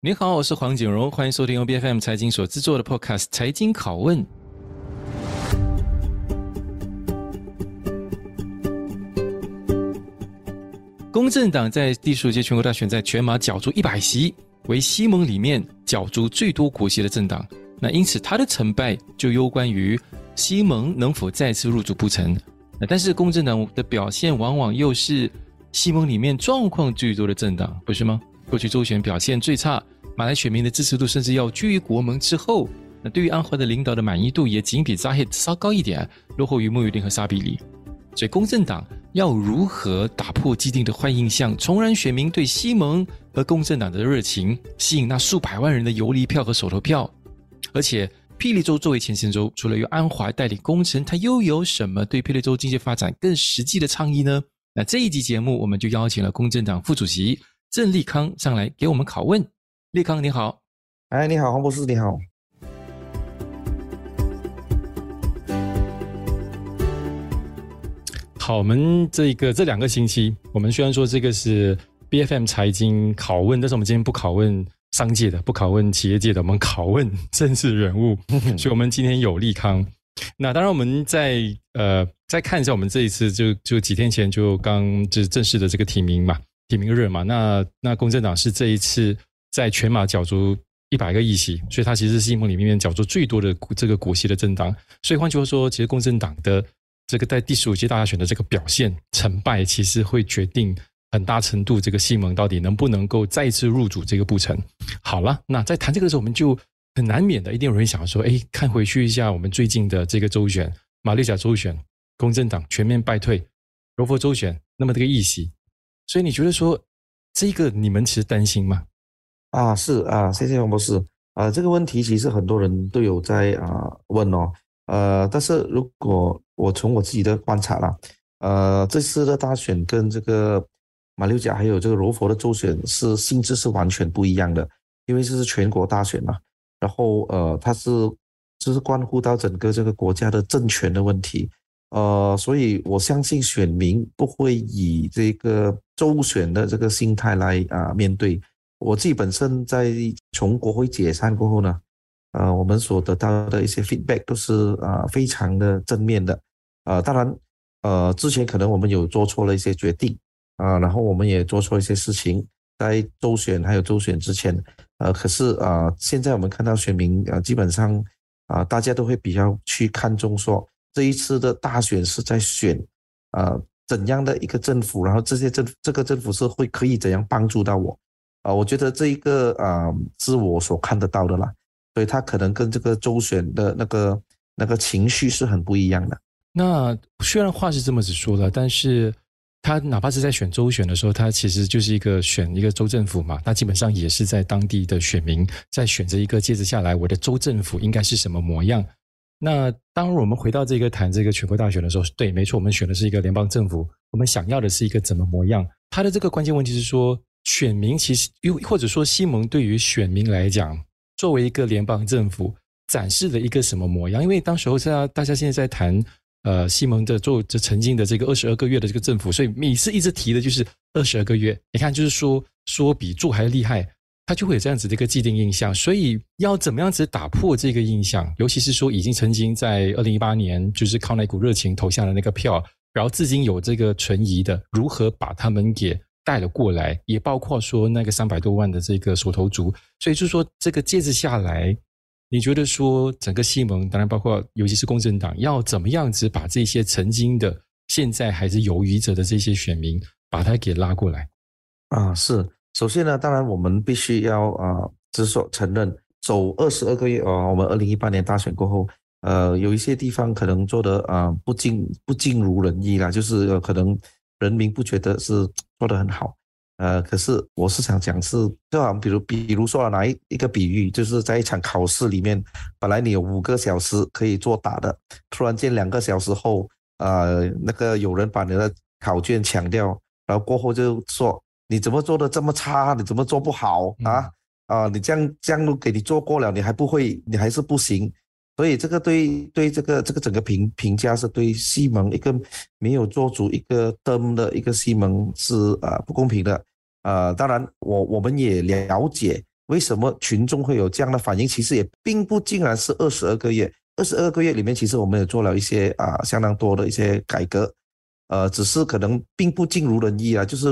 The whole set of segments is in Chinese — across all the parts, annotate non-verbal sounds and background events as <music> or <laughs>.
你好，我是黄景荣，欢迎收听由 BFM 财经所制作的 Podcast《财经拷问》。公正党在第十五届全国大选在全马角逐一百席，为西盟里面角逐最多国席的政党。那因此，他的成败就攸关于西盟能否再次入主不成。那但是，公正党的表现往往又是西盟里面状况最多的政党，不是吗？过去周选表现最差，马来选民的支持度甚至要居于国盟之后。那对于安华的领导的满意度也仅比扎黑稍高一点，落后于慕尤丁和沙比里。所以公正党要如何打破既定的坏印象，重燃选民对西盟和公正党的热情，吸引那数百万人的游离票和手头票？而且霹雳州作为前线州，除了由安华代理工程，他又有什么对霹雳州经济发展更实际的倡议呢？那这一集节目，我们就邀请了公正党副主席。郑立康上来给我们拷问，立康你好，哎你好黄博士你好，好，我们这个这两个星期，我们虽然说这个是 BFM 财经拷问，但是我们今天不拷问商界的，不拷问企业界的，我们拷问政治人物，<laughs> 所以我们今天有立康。那当然我们在呃再看一下，我们这一次就就几天前就刚就是正式的这个提名嘛。提名热嘛，那那公正党是这一次在全马角逐一百个议席，所以它其实是西盟里面角逐最多的这个国席的政党。所以换句话说，其实公正党的这个在第十五届大选的这个表现成败，其实会决定很大程度这个西盟到底能不能够再次入主这个不成。好了，那在谈这个的时候，我们就很难免的，一定有人想说，哎，看回去一下我们最近的这个周选，马六甲周选，公正党全面败退，柔佛周选，那么这个议席。所以你觉得说这个你们其实担心吗？啊，是啊，谢谢王博士。啊，这个问题其实很多人都有在啊问哦。呃，但是如果我从我自己的观察啦，呃，这次的大选跟这个马六甲还有这个柔佛的州选是性质是完全不一样的，因为这是全国大选嘛。然后呃，它是就是关乎到整个这个国家的政权的问题。呃，所以我相信选民不会以这个周选的这个心态来啊、面对。我自己本身在从国会解散过后呢，呃，我们所得到的一些 feedback 都是啊、非常的正面的。呃，当然，呃，之前可能我们有做错了一些决定啊、然后我们也做错一些事情，在周选还有周选之前，呃，可是啊、呃，现在我们看到选民啊、呃，基本上啊、呃，大家都会比较去看重说。这一次的大选是在选，呃，怎样的一个政府？然后这些政这个政府是会可以怎样帮助到我？啊、我觉得这一个啊、呃，是我所看得到的啦。所以他可能跟这个州选的那个那个情绪是很不一样的。那虽然话是这么子说的，但是他哪怕是在选州选的时候，他其实就是一个选一个州政府嘛。那基本上也是在当地的选民在选择一个接着下来我的州政府应该是什么模样。那当我们回到这个谈这个全国大选的时候，对，没错，我们选的是一个联邦政府，我们想要的是一个怎么模样？他的这个关键问题是说，选民其实又或者说西蒙对于选民来讲，作为一个联邦政府展示了一个什么模样？因为当时候在大家现在在谈，呃，西蒙的做这曾经的这个二十二个月的这个政府，所以每次一直提的就是二十二个月。你看，就是说说比做还厉害。他就会有这样子的一个既定印象，所以要怎么样子打破这个印象？尤其是说已经曾经在二零一八年就是靠那股热情投下了那个票，然后至今有这个存疑的，如何把他们给带了过来？也包括说那个三百多万的这个手投族，所以就是说这个接着下来，你觉得说整个西盟，当然包括尤其是公正党，要怎么样子把这些曾经的、现在还是犹豫着的这些选民，把他给拉过来？啊，是。首先呢，当然我们必须要啊，直说承认，走二十二个月啊，我们二零一八年大选过后，呃，有一些地方可能做得啊不尽不尽如人意啦，就是可能人民不觉得是做得很好，呃，可是我是想讲是，就好像比如比如说拿一一个比喻，就是在一场考试里面，本来你有五个小时可以作答的，突然间两个小时后，呃，那个有人把你的考卷抢掉，然后过后就说。你怎么做的这么差？你怎么做不好啊？啊，你这样这样都给你做过了，你还不会，你还是不行。所以这个对对这个这个整个评评价是对西蒙一个没有做足一个 term 的一个西蒙是呃不公平的。呃，当然我我们也了解为什么群众会有这样的反应？其实也并不尽然是二十二个月，二十二个月里面，其实我们也做了一些啊相当多的一些改革，呃，只是可能并不尽如人意啊，就是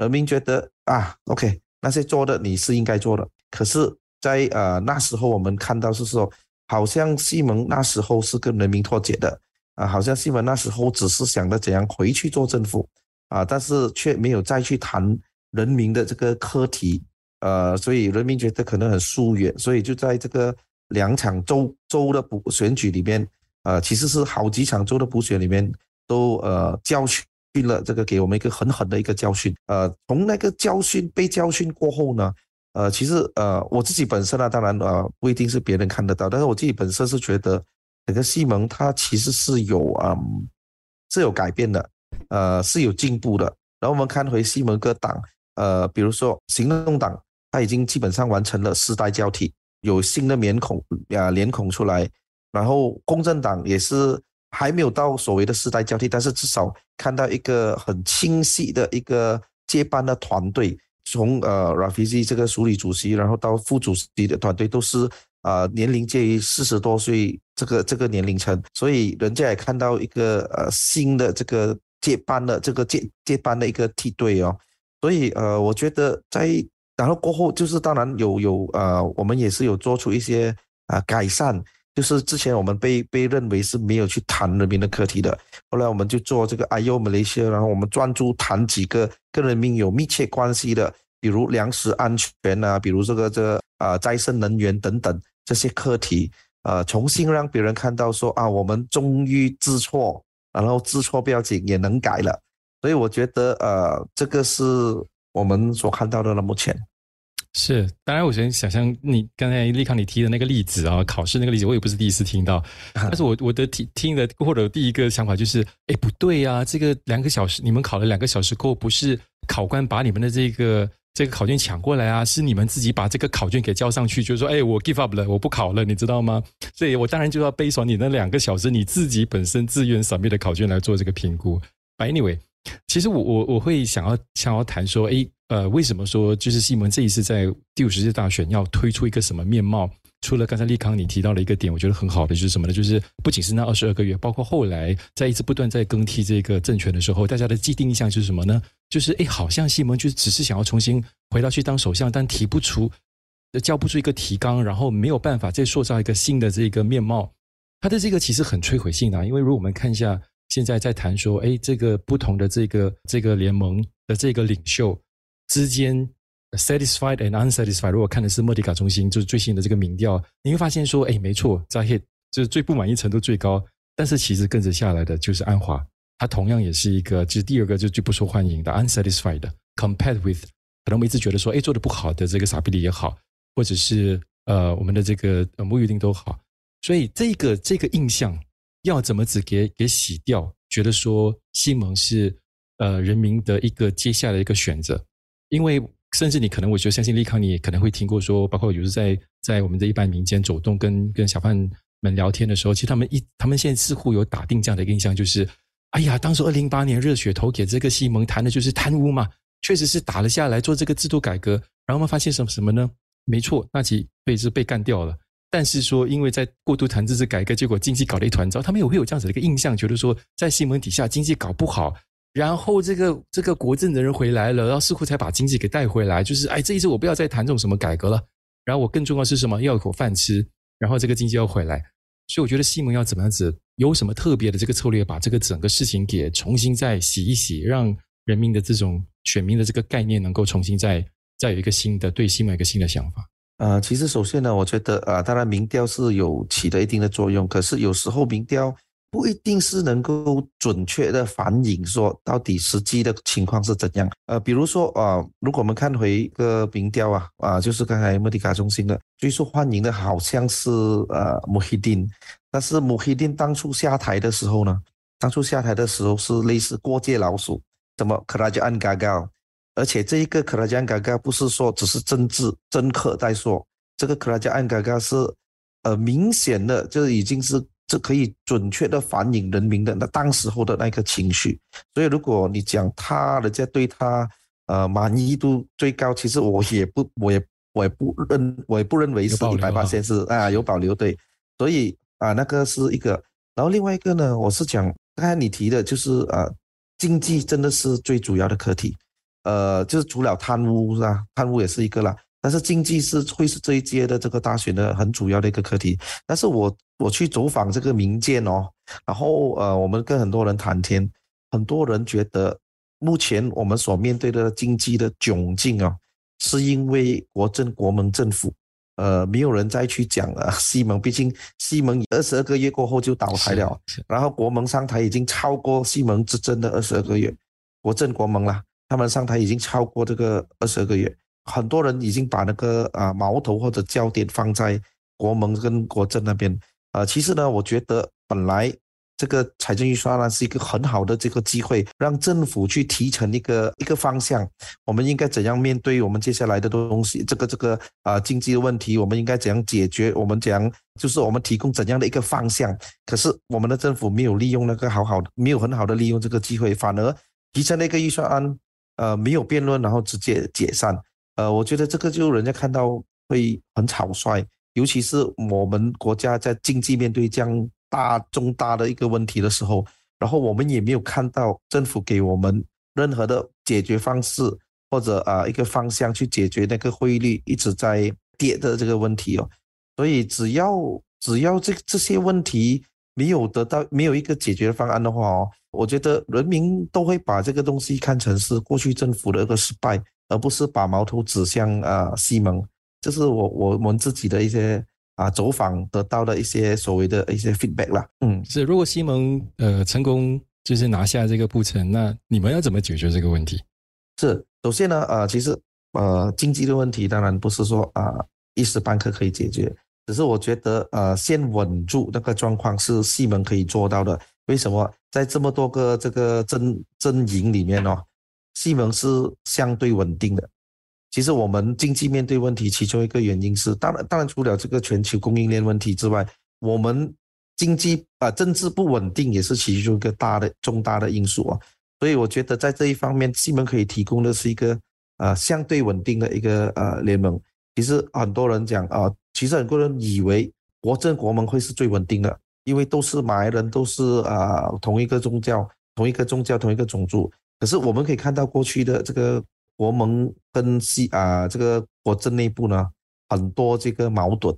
人民觉得啊，OK，那些做的你是应该做的，可是在呃那时候我们看到是说，好像西蒙那时候是跟人民脱节的啊，好像西蒙那时候只是想着怎样回去做政府啊，但是却没有再去谈人民的这个课题。呃，所以人民觉得可能很疏远，所以就在这个两场州州的补选举里面，呃，其实是好几场州的补选里面都呃教训了这个给我们一个很狠的一个教训。呃，从那个教训被教训过后呢，呃，其实呃我自己本身呢，当然呃不一定是别人看得到，但是我自己本身是觉得整个西蒙它其实是有嗯是有改变的，呃是有进步的。然后我们看回西蒙各党，呃，比如说行动党。他已经基本上完成了世代交替，有新的面孔啊脸孔出来，然后公正党也是还没有到所谓的世代交替，但是至少看到一个很清晰的一个接班的团队，从呃 Rafizi 这个署理主席，然后到副主席的团队都是啊、年龄介于四十多岁这个这个年龄层，所以人家也看到一个呃新的这个接班的这个接接班的一个梯队哦，所以呃我觉得在。然后过后就是当然有有呃，我们也是有做出一些啊、改善，就是之前我们被被认为是没有去谈人民的课题的，后来我们就做这个 IO Malaysia，然后我们专注谈几个跟人民有密切关系的，比如粮食安全啊，比如这个这个啊再生能源等等这些课题，呃，重新让别人看到说啊，我们终于知错，然后知错不要紧也能改了，所以我觉得呃，这个是我们所看到的呢，目前。是，当然，我先想象你刚才立康你提的那个例子啊，考试那个例子，我也不是第一次听到。<laughs> 但是我我的听听的或者第一个想法就是，哎，不对呀，这个两个小时你们考了两个小时过后，不是考官把你们的这个这个考卷抢过来啊，是你们自己把这个考卷给交上去，就是说，哎，我 give up 了，我不考了，你知道吗？所以我当然就要背上你那两个小时你自己本身自愿 submit 的考卷来做这个评估。But anyway。其实我我我会想要想要谈说，诶，呃，为什么说就是西蒙这一次在第五十届大选要推出一个什么面貌？除了刚才立康你提到了一个点，我觉得很好的就是什么呢？就是不仅是那二十二个月，包括后来在一直不断在更替这个政权的时候，大家的既定印象就是什么呢？就是诶，好像西蒙就只是想要重新回到去当首相，但提不出交不出一个提纲，然后没有办法再塑造一个新的这个面貌。他的这个其实很摧毁性的，因为如果我们看一下。现在在谈说，哎，这个不同的这个这个联盟的这个领袖之间，satisfied and unsatisfied。如果看的是莫迪卡中心就是最新的这个民调，你会发现说，哎，没错在 hit 就是最不满意程度最高，但是其实跟着下来的就是安华，他同样也是一个，就是第二个就最不受欢迎的 unsatisfied。Compared with，可能我们一直觉得说，哎，做的不好的这个傻比里也好，或者是呃我们的这个呃穆玉丁都好，所以这个这个印象。要怎么子给给洗掉？觉得说西蒙是呃人民的一个接下来一个选择，因为甚至你可能我觉得相信立康，你也可能会听过说，包括有时在在我们的一般民间走动，跟跟小贩们聊天的时候，其实他们一他们现在似乎有打定这样的一个印象，就是哎呀，当时二零一八年热血投给这个西蒙，谈的就是贪污嘛，确实是打了下来做这个制度改革，然后我们发现什么什么呢？没错，那其被是被干掉了。但是说，因为在过度谈这次改革，结果经济搞得一团糟，他们也会有这样子的一个印象，觉得说在西蒙底下经济搞不好，然后这个这个国政的人回来了，然后似乎才把经济给带回来，就是哎，这一次我不要再谈这种什么改革了，然后我更重要是什么，要有口饭吃，然后这个经济要回来，所以我觉得西蒙要怎么样子，有什么特别的这个策略，把这个整个事情给重新再洗一洗，让人民的这种选民的这个概念能够重新再再有一个新的对西蒙一个新的想法。呃，其实首先呢，我觉得啊，当然民调是有起了一定的作用，可是有时候民调不一定是能够准确的反映说到底实际的情况是怎样。呃，比如说啊，如果我们看回一个民调啊，啊，就是刚才莫迪卡中心的最受欢迎的好像是呃穆希丁，但是穆希丁当初下台的时候呢，当初下台的时候是类似过街老鼠，什么克拉吉安嘎嘎。而且这一个克拉加安嘎嘎不是说只是政治政客在说，这个克拉加安嘎嘎是呃明显的，就已经是这可以准确的反映人民的那当时候的那个情绪。所以如果你讲他人家对他呃满意度最高，其实我也不我也我也不认，我也不认为是一百八先是啊有保留对，所以啊那个是一个，然后另外一个呢，我是讲刚才你提的就是呃经济真的是最主要的课题，呃就是除了贪污是吧，贪污也是一个啦，但是经济是会是这一届的这个大选的很主要的一个课题，但是我我去走访这个民间哦，然后呃我们跟很多人谈天，很多人觉得目前我们所面对的经济的窘境啊。是因为国政国盟政府，呃，没有人再去讲了。<laughs> 西蒙毕竟西蒙二十二个月过后就倒台了，然后国盟上台已经超过西蒙执政的二十二个月，国政国盟啦，他们上台已经超过这个二十二个月，很多人已经把那个啊矛头或者焦点放在国盟跟国政那边。呃，其实呢，我觉得本来。这个财政预算案是一个很好的这个机会，让政府去提成一个一个方向。我们应该怎样面对我们接下来的东西？这个这个啊、经济的问题，我们应该怎样解决？我们讲就是我们提供怎样的一个方向？可是我们的政府没有利用那个好好的，没有很好的利用这个机会，反而提成了一个预算案，呃，没有辩论，然后直接解散。呃，我觉得这个就人家看到会很草率，尤其是我们国家在经济面对这样。大重大的一个问题的时候，然后我们也没有看到政府给我们任何的解决方式，或者啊一个方向去解决那个汇率一直在跌的这个问题哦。所以只要只要这这些问题没有得到没有一个解决方案的话哦，我觉得人民都会把这个东西看成是过去政府的一个失败，而不是把矛头指向啊西蒙。这是我我们自己的一些。啊，走访得到的一些所谓的一些 feedback 啦，嗯，是如果西蒙呃成功就是拿下这个布城，那你们要怎么解决这个问题？是首先呢，呃，其实呃经济的问题当然不是说啊、呃、一时半刻可以解决，只是我觉得呃先稳住那个状况是西蒙可以做到的。为什么在这么多个这个阵阵营里面哦，西蒙是相对稳定的。其实我们经济面对问题，其中一个原因是，当然，当然除了这个全球供应链问题之外，我们经济啊政治不稳定也是其中一个大的重大的因素啊。所以我觉得在这一方面，西蒙可以提供的是一个呃相对稳定的一个呃联盟。其实很多人讲啊，其实很多人以为国政国盟会是最稳定的，因为都是马来人，都是啊同一个宗教，同一个宗教，同一个种族。可是我们可以看到过去的这个。国盟跟西啊，这个国政内部呢，很多这个矛盾，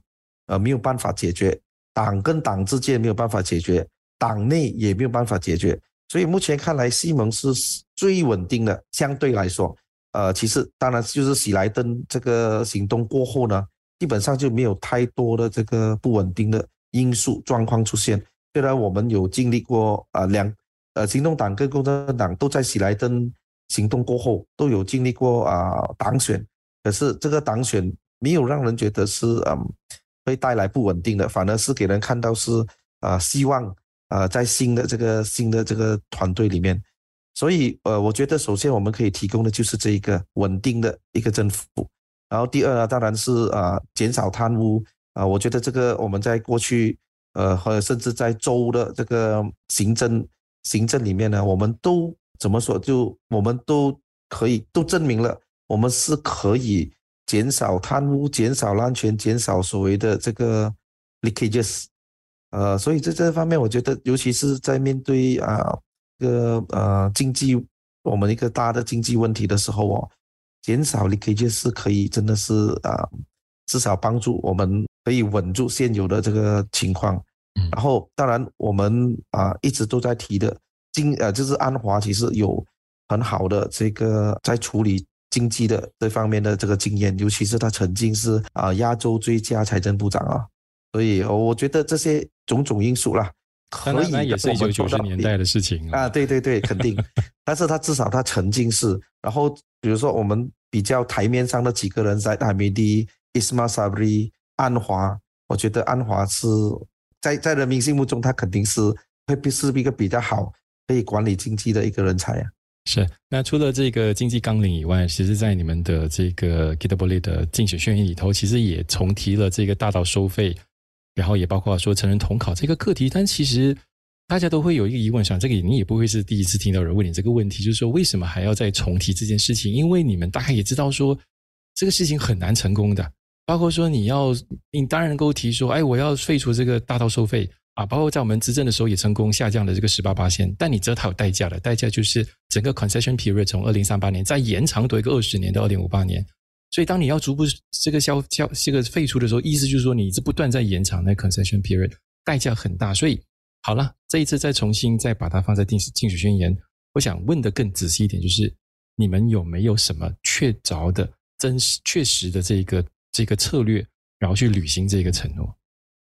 呃，没有办法解决，党跟党之间没有办法解决，党内也没有办法解决，所以目前看来，西蒙是最稳定的，相对来说，呃，其实当然就是喜来登这个行动过后呢，基本上就没有太多的这个不稳定的因素状况出现。虽然我们有经历过啊两呃行动党跟共产党都在喜来登。行动过后都有经历过啊党选，可是这个党选没有让人觉得是嗯会带来不稳定的，反而是给人看到是啊希望啊在新的这个新的这个团队里面，所以呃我觉得首先我们可以提供的就是这一个稳定的一个政府，然后第二呢当然是啊减少贪污。啊，我觉得这个我们在过去呃或者甚至在州的这个行政行政里面呢，我们都。怎么说？就我们都可以都证明了，我们是可以减少贪污、减少滥权、减少所谓的这个 leakages。呃，所以在这方面，我觉得，尤其是在面对啊一个呃经济我们一个大的经济问题的时候哦，减少 leakage 是可以真的是啊，至少帮助我们可以稳住现有的这个情况。然后，当然我们啊一直都在提的。经呃，就是安华其实有很好的这个在处理经济的这方面的这个经验，尤其是他曾经是啊亚洲最佳财政部长啊，所以我觉得这些种种因素啦，可以那也是一九九十年代的事情啊，对对对，肯定。<laughs> 但是他至少他曾经是，然后比如说我们比较台面上的几个人，在海梅迪、Ismail Sabri、安华，我觉得安华是在在人民心目中，他肯定是会是一个比较好。可以管理经济的一个人才啊，是。那除了这个经济纲领以外，其实，在你们的这个 Kita Boleh 的竞选宣言里头，其实也重提了这个大道收费，然后也包括说成人统考这个课题。但其实大家都会有一个疑问，想这个你也不会是第一次听到人问你这个问题，就是说为什么还要再重提这件事情？因为你们大概也知道说，这个事情很难成功的。包括说你要，你当然能够提说，哎，我要废除这个大道收费啊。包括在我们执政的时候也成功下降了这个十八八线，但你知道它有代价的，代价就是整个 concession period 从二零三八年再延长多一个二十年到二零五八年。所以当你要逐步这个消消这个废除的时候，意思就是说你是不断在延长那 concession period，代价很大。所以好了，这一次再重新再把它放在定时竞选宣言，我想问的更仔细一点，就是你们有没有什么确凿的、真实、确实的这个？这个策略，然后去履行这个承诺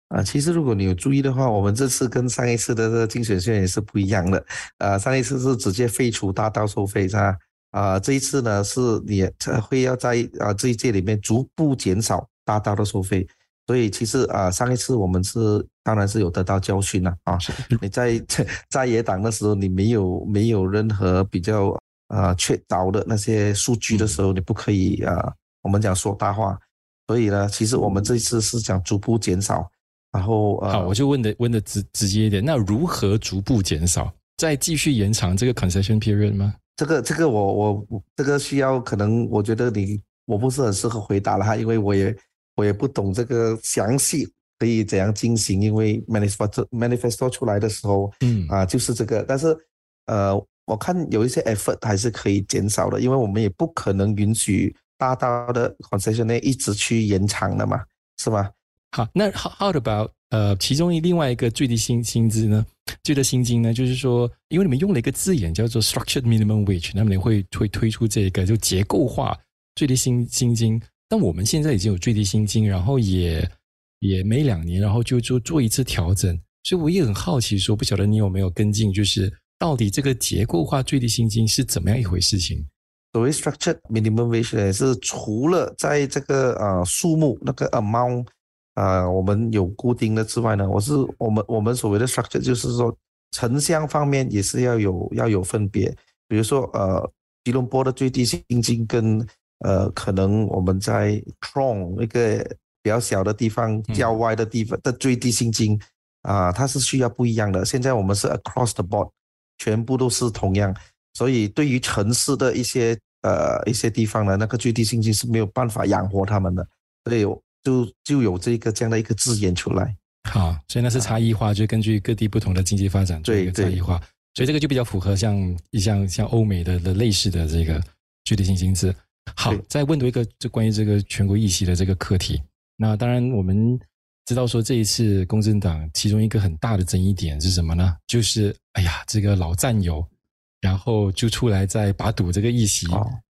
啊。其实如果你有注意的话，我们这次跟上一次的这个竞选宣言是不一样的。呃，上一次是直接废除大道收费，是吧？啊，这一次呢是你会要在啊这一届里面逐步减少大道的收费。所以其实啊，上一次我们是当然是有得到教训了啊。你在 <laughs> 在野党的时候，你没有没有任何比较啊确凿的那些数据的时候，你不可以啊，我们讲说大话。所以呢，其实我们这次是想逐步减少，然后呃，好，我就问的问的直直接一点，那如何逐步减少？再继续延长这个 concession period 吗？这个这个我我这个需要可能我觉得你我不是很适合回答了哈，因为我也我也不懂这个详细可以怎样进行，因为 manifesto manifesto 出来的时候，嗯啊就是这个，但是呃我看有一些 effort 还是可以减少的，因为我们也不可能允许。大道的 concession，一直去延长的嘛，是吗？好，那 how how about 呃，其中一另外一个最低薪薪资呢，最低薪金呢，就是说，因为你们用了一个字眼叫做 structured minimum wage，那么你会会推出这个就结构化最低薪薪金。但我们现在已经有最低薪金，然后也也每两年，然后就就做一次调整。所以我也很好奇，说不晓得你有没有跟进，就是到底这个结构化最低薪金是怎么样一回事情？所谓 structured minimum wage 呢，是除了在这个呃数目那个 amount 啊、呃，我们有固定的之外呢，我是我们我们所谓的 structure 就是说城乡方面也是要有要有分别，比如说呃吉隆坡的最低薪金跟呃可能我们在 Klang 那个比较小的地方郊外的地方的最低薪金啊、它是需要不一样的。现在我们是 across the board，全部都是同样。所以，对于城市的一些呃一些地方呢，那个最低薪金是没有办法养活他们的，所以就就有这个这样的一个字眼出来。好，所以那是差异化，就根据各地不同的经济发展做一个差异化。所以这个就比较符合像像像欧美的的类似的这个最低薪金制。好，再问多一个就关于这个全国议席的这个课题。那当然我们知道说这一次公正党其中一个很大的争议点是什么呢？就是哎呀，这个老战友。然后就出来再把赌这个议席，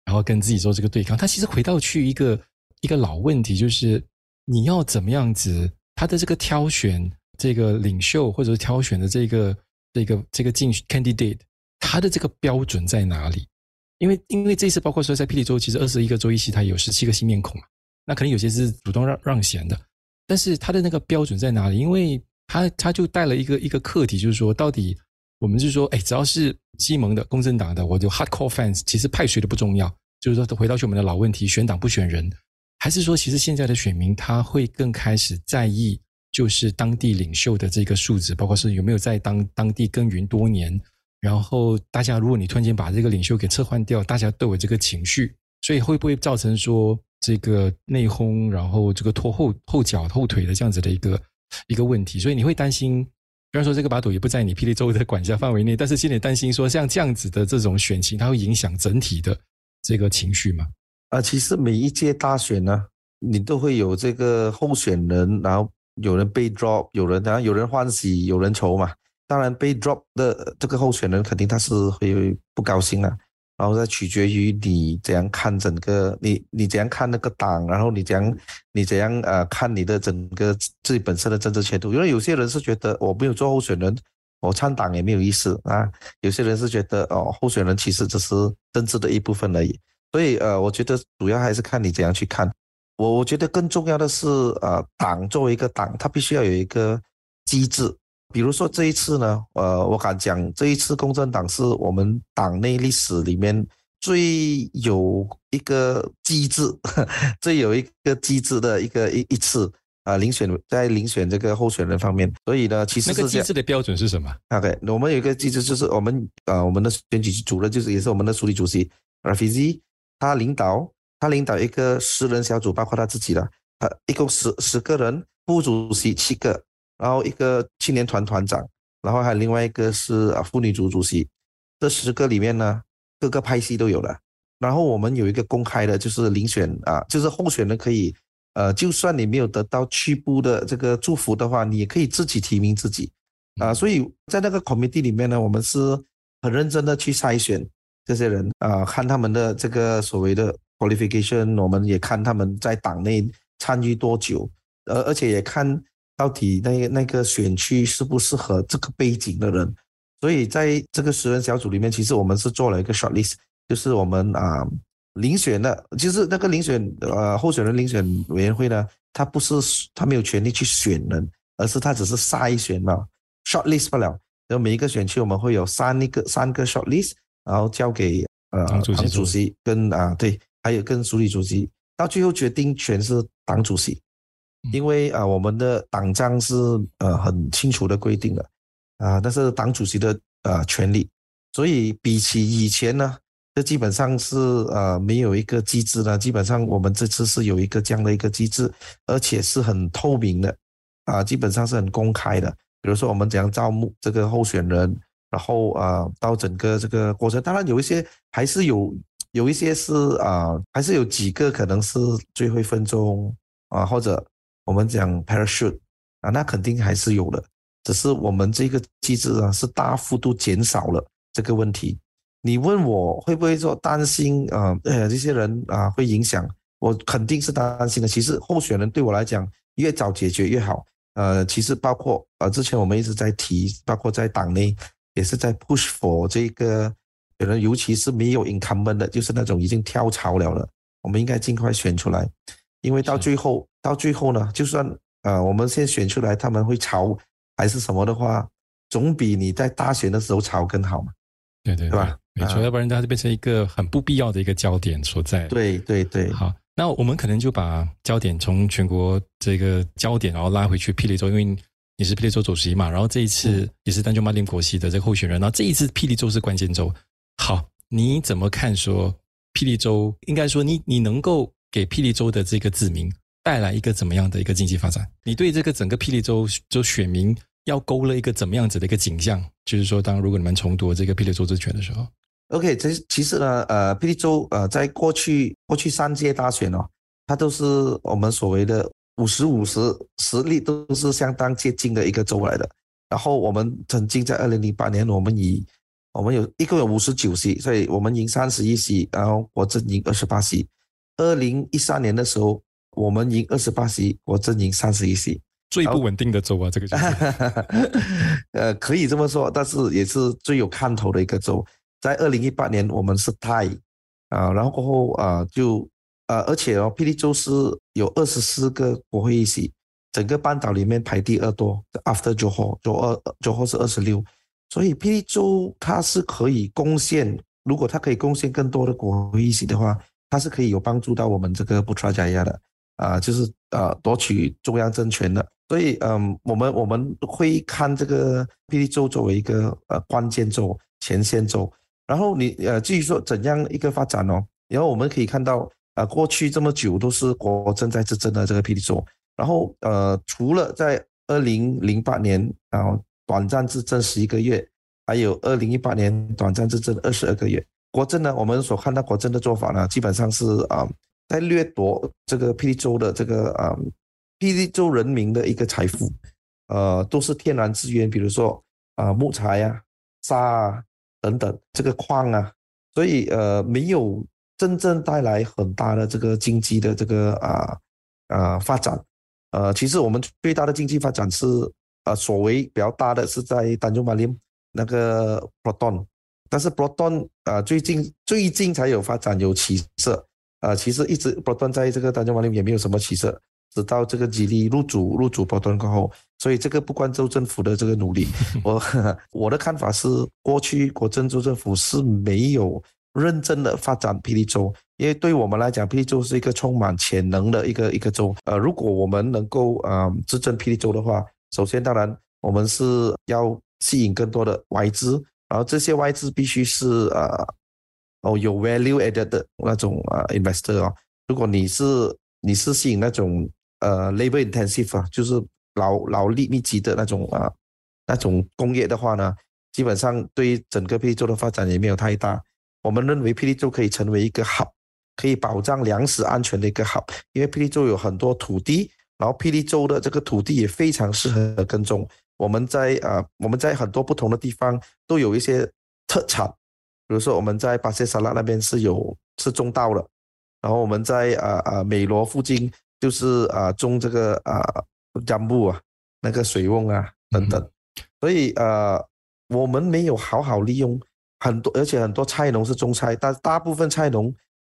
然后跟自己做这个对抗。他其实回到去一个一个老问题，就是你要怎么样子，他的这个挑选这个领袖，或者是挑选的这个这个这个竞选 candidate，他的这个标准在哪里？因为因为这次包括说在霹雳州，其实二十一个州议席，他有十七个新面孔嘛，那可能有些是主动让让贤的，但是他的那个标准在哪里？因为他他就带了一个一个课题，就是说到底。我们是说，哎，只要是基盟的、公正党的，我就 hardcore fans，其实派谁都不重要。就是说，回到去我们的老问题，选党不选人，还是说，其实现在的选民他会更开始在意，就是当地领袖的这个素质，包括是有没有在当当地耕耘多年。然后，大家如果你突然间把这个领袖给撤换掉，大家都有这个情绪，所以会不会造成说这个内讧，然后这个拖后后脚后腿的这样子的一个一个问题？所以你会担心。虽然说这个把赌也不在你霹雳州的管辖范围内，但是心里担心说，像这样子的这种选情，它会影响整体的这个情绪嘛？啊，其实每一届大选呢，你都会有这个候选人，然后有人被 drop，有人然后有人欢喜，有人愁嘛。当然被 drop 的这个候选人，肯定他是会不高兴啊。然后再取决于你怎样看整个你你怎样看那个党，然后你怎样你怎样呃看你的整个自己本身的政治前途。因为有些人是觉得我没有做候选人，我参党也没有意思啊。有些人是觉得哦，候选人其实只是政治的一部分而已。所以呃，我觉得主要还是看你怎样去看。我我觉得更重要的是呃，党作为一个党，它必须要有一个机制。比如说这一次呢，呃，我敢讲，这一次共产党是我们党内历史里面最有一个机制，<laughs> 最有一个机制的一个一一次啊，遴选在遴选这个候选人方面。所以呢，其实那个机制的标准是什么？OK，我们有一个机制，就是我们呃，我们的选举主任就是也是我们的书记主席 Rafizi，他领导他领导一个十人小组，包括他自己的，他一共十十个人，副主席七个，然后一个青年团团长，然后还有另外一个是啊妇女组主席。这十个里面呢，各个派系都有了。然后我们有一个公开的，就是遴选啊，就是候选人可以，呃，就算你没有得到区部的这个祝福的话，你也可以自己提名自己啊。所以在那个 committee 里面呢，我们是很认真的去筛选这些人啊，看他们的这个所谓的。qualification，我们也看他们在党内参与多久，而而且也看到底那个那个选区适不适合这个背景的人。所以在这个十人小组里面，其实我们是做了一个 short list，就是我们啊遴选的，就是那个遴选呃候选人遴选委员会呢，他不是他没有权利去选人，而是他只是筛选嘛，short list 不了。然后每一个选区我们会有三个三个 short list，然后交给呃党主，主席跟啊对。还有跟署理主席，到最后决定权是党主席，因为啊，我们的党章是呃很清楚的规定的啊，那是党主席的呃权利，所以比起以前呢，这基本上是呃没有一个机制呢，基本上我们这次是有一个这样的一个机制，而且是很透明的啊，基本上是很公开的。比如说我们怎样招募这个候选人，然后啊到整个这个过程，当然有一些还是有。有一些是啊，还是有几个可能是最后一分钟啊，或者我们讲 parachute 啊，那肯定还是有的。只是我们这个机制啊，是大幅度减少了这个问题。你问我会不会说担心啊？呃，这些人啊会影响，我肯定是担心的。其实候选人对我来讲，越早解决越好。呃，其实包括呃，之前我们一直在提，包括在党内也是在 push for 这个。可能尤其是没有 incumbent 的，就是那种已经跳槽了的，我们应该尽快选出来，因为到最后，到最后呢，就算呃我们先选出来，他们会炒还是什么的话，总比你在大选的时候炒更好嘛。对对对，对吧？没错，要不然它就变成一个很不必要的一个焦点所在。对对对。好，那我们可能就把焦点从全国这个焦点，然后拉回去霹雳州，因为你是霹雳州主席嘛，然后这一次也是丹州马林国系的这个候选人，然后这一次霹雳州是关键州。好，你怎么看说霹雳州？应该说你你能够给霹雳州的这个子民带来一个怎么样的一个经济发展？你对这个整个霹雳州州选民要勾勒一个怎么样子的一个景象？就是说，当如果你们重夺这个霹雳州之权的时候，OK，这其实呢，呃，霹雳州呃，在过去过去三届大选哦，它都是我们所谓的五十五十实力都是相当接近的一个州来的。然后我们曾经在二零零八年，我们以我们有一共有五十九席，所以我们赢三十一席，然后国阵赢二十八席。二零一三年的时候，我们赢二十八席，我阵赢三十一席。最不稳定的州啊，这个就是。<laughs> 呃，可以这么说，但是也是最有看头的一个州。在二零一八年，我们是 tie 啊，然后过后啊，就呃，而且哦，霹雳州是有二十四个国会议席，整个半岛里面排第二多，after Johor，Johor 二 Johor 是二十六。所以霹雳州它是可以贡献，如果它可以贡献更多的国会议席的话，它是可以有帮助到我们这个布查加亚的啊，就是呃夺取中央政权的。所以嗯，我们我们会看这个霹雳州作为一个呃关键州、前线州。然后你呃至于说怎样一个发展哦，然后我们可以看到啊，过去这么久都是国阵在执政的这个霹雳州，然后呃除了在二零零八年然后。短暂执政十一个月，还有二零一八年短暂执政二十二个月。国政呢，我们所看到国政的做法呢，基本上是啊，在掠夺这个霹雳州的这个啊，霹雳州人民的一个财富，呃，都是天然资源，比如说啊木材啊、沙啊等等，这个矿啊，所以呃，没有真正带来很大的这个经济的这个啊啊发展。呃，其实我们最大的经济发展是。呃，所谓比较大的是在丹中马林那个 Proton，但是 Proton 啊，最近最近才有发展有起色，啊，其实一直 Proton 在这个丹中马林也没有什么起色，直到这个吉利入主入主 Proton 过后，所以这个不关州政府的这个努力，<laughs> 我我的看法是，过去国政州政府是没有认真的发展霹雳州，因为对我们来讲，霹雳州是一个充满潜能的一个一个州，呃，如果我们能够啊执政霹雳州的话。首先，当然，我们是要吸引更多的外资，然后这些外资必须是呃哦有 value added 的那种啊 investor 哦，如果你是你是吸引那种呃 labor intensive 啊，就是劳劳力密集的那种啊那种工业的话呢，基本上对于整个霹雳州的发展也没有太大。我们认为霹雳州可以成为一个好可以保障粮食安全的一个好因为霹雳州有很多土地，然后霹雳州的这个土地也非常适合耕种。我们在啊我们在很多不同的地方都有一些特产，比如说我们在巴塞沙拉那边是有是种稻的，然后我们在啊啊美罗附近就是啊种这个呃菖蒲啊，那个水翁啊等等，所以呃我们没有好好利用。很多，而且很多菜农是种菜，但大部分菜农，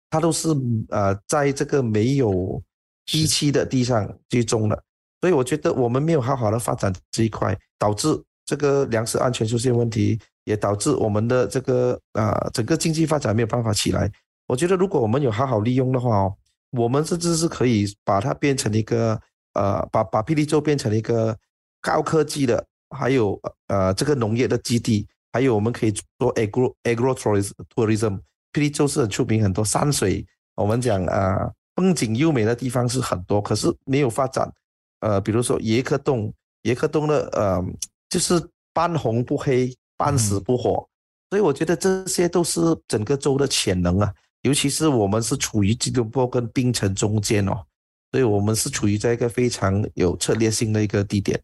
他都是呃，在这个没有地气的地上去种的，所以我觉得我们没有好好的发展这一块，导致这个粮食安全出现问题，也导致我们的这个呃整个经济发展没有办法起来。我觉得如果我们有好好利用的话哦，我们甚至是可以把它变成一个呃，把把霹雳州变成一个高科技的，还有呃这个农业的基地。还有，我们可以做 agro agro tourism，霹雳州是很出名，很多山水。我们讲啊，风景优美的地方是很多，可是没有发展。呃，比如说椰壳洞，椰壳洞的呃，就是半红不黑，半死不活。嗯。所以我觉得这些都是整个州的潜能啊，尤其是我们是处于吉隆坡跟槟城中间哦，所以我们是处于在一个非常有策略性的一个地点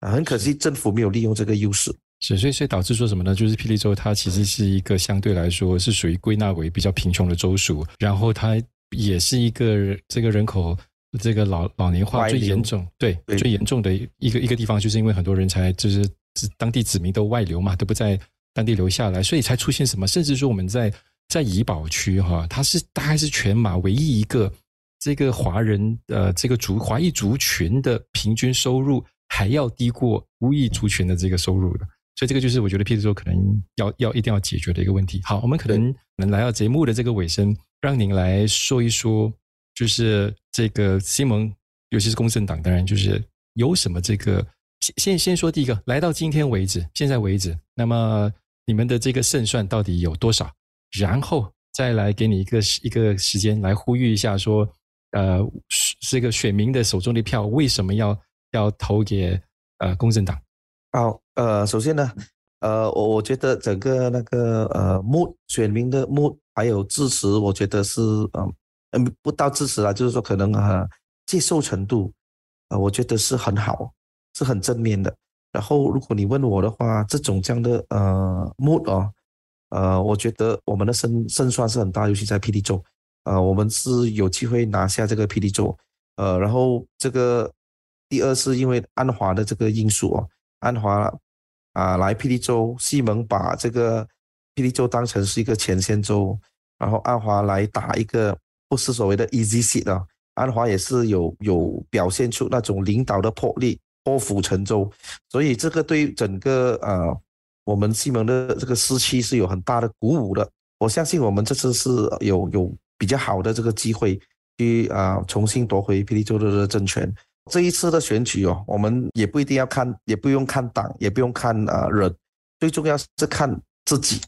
啊。很可惜政府没有利用这个优势。是，所以所以导致说什么呢？就是霹雳州它其实是一个相对来说是属于归纳为比较贫穷的州属，然后它也是一个这个人口这个老老年化最严重，对，对最严重的一个一个地方，就是因为很多人才就是当地子民都外流嘛，都不在当地留下来，所以才出现什么，甚至说我们在在怡保区哈，它是大概是全马唯一一个这个华人呃这个族华裔族群的平均收入还要低过无裔族群的这个收入的。所以这个就是我觉得霹雳州可能要要一定要解决的一个问题。好，我们可能能来到节目的这个尾声，让您来说一说，就是这个西蒙，尤其是公正党，当然就是有什么这个先先先说第一个，来到今天为止，现在为止，那么你们的这个胜算到底有多少？然后再来给你一个一个时间来呼吁一下，说呃，这个选民的手中的票为什么要要投给呃公正党？好，呃，首先呢，呃，我我觉得整个那个呃目选民的目还有支持，我觉得是嗯嗯不到支持啦，就是说可能啊接受程度，呃，我觉得是很好，是很正面的。然后如果你问我的话，这种这样的呃 mood 哦，呃，我觉得我们的胜胜算是很大，尤其在霹雳州，呃，我们是有机会拿下这个霹雳州，呃，然后这个第二是因为安华的这个因素哦。安华啊，来霹雳州，西蒙把这个霹雳州当成是一个前线州，然后安华来打一个不是所谓的 easy seat 啊，安华也是有有表现出那种领导的魄力，破釜沉舟，所以这个对整个呃我们西蒙的这个士气是有很大的鼓舞的。我相信我们这次是有有比较好的这个机会去啊、重新夺回霹雳州的政权。这一次的选举哦，我们也不一定要看，也不用看党，也不用看啊人，最重要是看自己。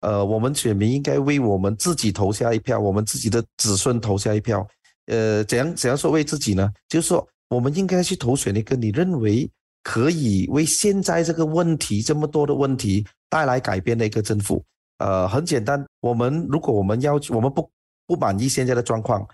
呃，我们选民应该为我们自己投下一票，我们自己的子孙投下一票。呃，怎样怎样说为自己呢？就是说，我们应该去投选一个你认为可以为现在这个问题这么多的问题带来改变的一个政府。呃，很简单，我们如果我们要求我们不不满意现在的状况。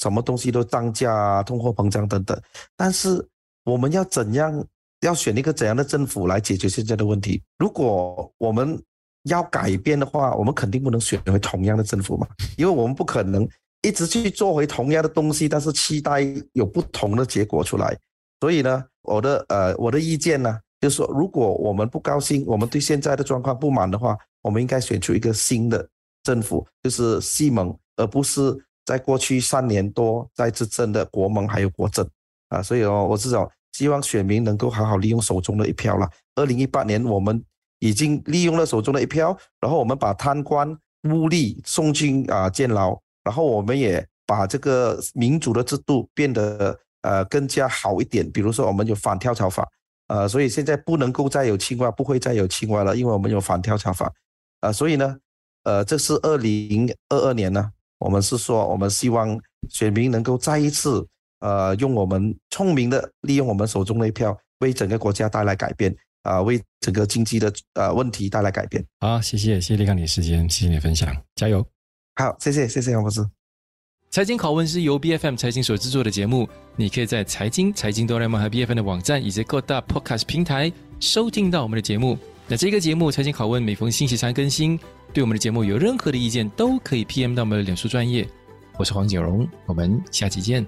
什么东西都涨价，通货膨胀等等，但是我们要怎样，要选一个怎样的政府来解决现在的问题？如果我们要改变的话，我们肯定不能选回同样的政府嘛，因为我们不可能一直去做回同样的东西，但是期待有不同的结果出来。所以呢，我的呃我的意见呢，就是说，如果我们不高兴，我们对现在的状况不满的话，我们应该选出一个新的政府，就是西蒙，而不是。在过去三年多在执政的国盟还有国政啊，所以哦，我至少希望选民能够好好利用手中的一票了。二零一八年我们已经利用了手中的一票，然后我们把贪官污吏送进啊监牢，然后我们也把这个民主的制度变得呃更加好一点。比如说我们有反跳槽法，呃，所以现在不能够再有青蛙，不会再有青蛙了，因为我们有反跳槽法啊，所以呢，呃，这是二零二二年呢。我们是说，我们希望选民能够再一次呃用我们聪明的利用我们手中的一票，为整个国家带来改变啊、呃，为整个经济的呃问题带来改变。好，谢谢，谢谢立刚你的时间，谢谢你的分享，加油。好，谢谢，谢谢黄博士。财经拷问是由 B F M 财经所制作的节目，你可以在财经、财经哆啦 A 梦和 B F M 的网站以及各大 Podcast 平台收听到我们的节目。那这个节目财经拷问每逢星期三更新。对我们的节目有任何的意见，都可以 PM 到我们的脸书专业。我是黄景荣，我们下期见。